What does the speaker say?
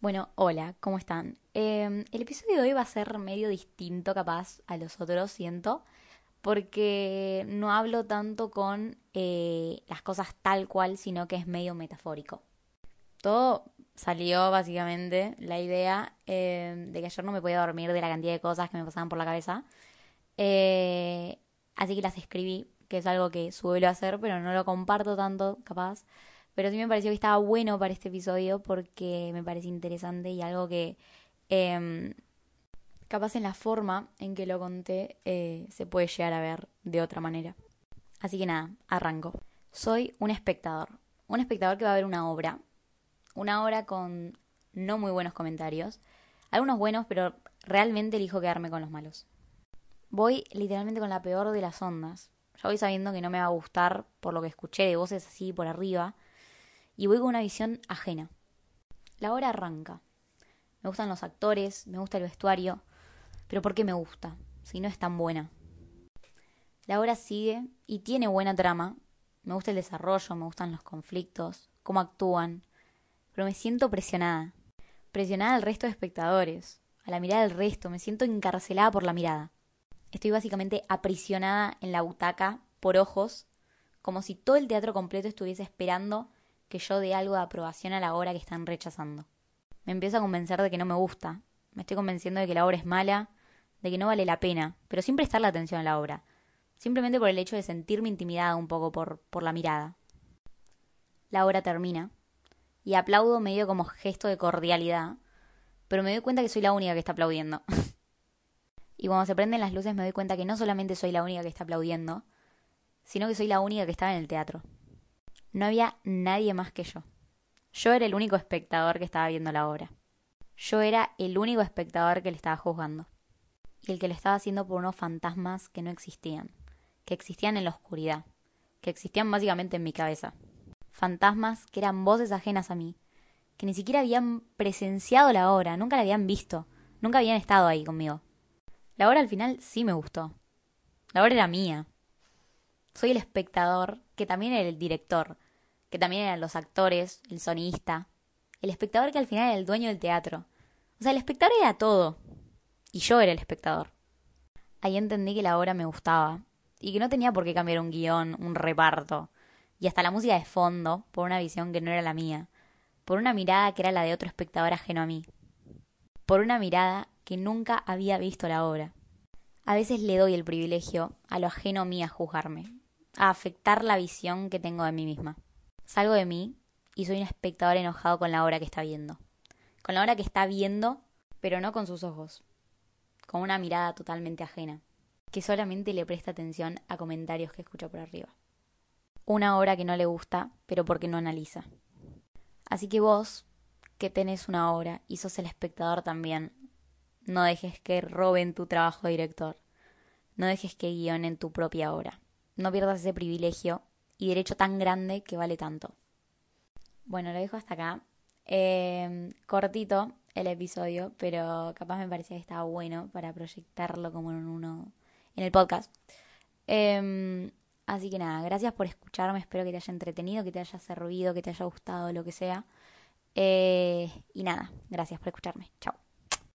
Bueno, hola, ¿cómo están? Em, el episodio de hoy va a ser medio distinto capaz a los otros, siento, porque no hablo tanto con eh, las cosas tal cual, sino que es medio metafórico. Todo salió básicamente la idea em, de que ayer no me podía dormir de la cantidad de cosas que me pasaban por la cabeza. Eh, así que las escribí, que es algo que suelo hacer, pero no lo comparto tanto, capaz. Pero sí me pareció que estaba bueno para este episodio porque me parece interesante y algo que em, capaz en la forma en que lo conté eh, se puede llegar a ver de otra manera. Así que nada, arranco. Soy un espectador. Un espectador que va a ver una obra. Una obra con no muy buenos comentarios. Algunos buenos, pero realmente elijo quedarme con los malos. Voy literalmente con la peor de las ondas. Ya voy sabiendo que no me va a gustar por lo que escuché de voces así por arriba y voy con una visión ajena. La obra arranca. Me gustan los actores, me gusta el vestuario, pero ¿por qué me gusta? Si no es tan buena. La obra sigue y tiene buena trama. Me gusta el desarrollo, me gustan los conflictos, cómo actúan, pero me siento presionada. Presionada al resto de espectadores, a la mirada del resto, me siento encarcelada por la mirada. Estoy básicamente aprisionada en la butaca por ojos, como si todo el teatro completo estuviese esperando que yo dé algo de aprobación a la obra que están rechazando. Me empiezo a convencer de que no me gusta, me estoy convenciendo de que la obra es mala, de que no vale la pena, pero sin prestarle atención a la obra, simplemente por el hecho de sentirme intimidada un poco por, por la mirada. La obra termina, y aplaudo medio como gesto de cordialidad, pero me doy cuenta que soy la única que está aplaudiendo. y cuando se prenden las luces me doy cuenta que no solamente soy la única que está aplaudiendo, sino que soy la única que estaba en el teatro. No había nadie más que yo. Yo era el único espectador que estaba viendo la obra. Yo era el único espectador que le estaba juzgando. Y el que lo estaba haciendo por unos fantasmas que no existían, que existían en la oscuridad, que existían básicamente en mi cabeza. Fantasmas que eran voces ajenas a mí, que ni siquiera habían presenciado la obra, nunca la habían visto, nunca habían estado ahí conmigo. La obra al final sí me gustó. La obra era mía. Soy el espectador, que también era el director, que también eran los actores, el sonista, el espectador que al final era el dueño del teatro. O sea, el espectador era todo. Y yo era el espectador. Ahí entendí que la obra me gustaba. Y que no tenía por qué cambiar un guion, un reparto. Y hasta la música de fondo, por una visión que no era la mía. Por una mirada que era la de otro espectador ajeno a mí. Por una mirada que nunca había visto la obra. A veces le doy el privilegio a lo ajeno a mí a juzgarme, a afectar la visión que tengo de mí misma. Salgo de mí y soy un espectador enojado con la obra que está viendo. Con la obra que está viendo, pero no con sus ojos. Con una mirada totalmente ajena, que solamente le presta atención a comentarios que escucha por arriba. Una obra que no le gusta, pero porque no analiza. Así que vos, que tenés una obra y sos el espectador también, no dejes que roben tu trabajo director. No dejes que guionen tu propia obra. No pierdas ese privilegio y derecho tan grande que vale tanto. Bueno, lo dejo hasta acá. Em, cortito el episodio, pero capaz me parecía que estaba bueno para proyectarlo como en uno en el podcast. Em, así que nada, gracias por escucharme, espero que te haya entretenido, que te haya servido, que te haya gustado, lo que sea. Eh, y nada, gracias por escucharme. Chao.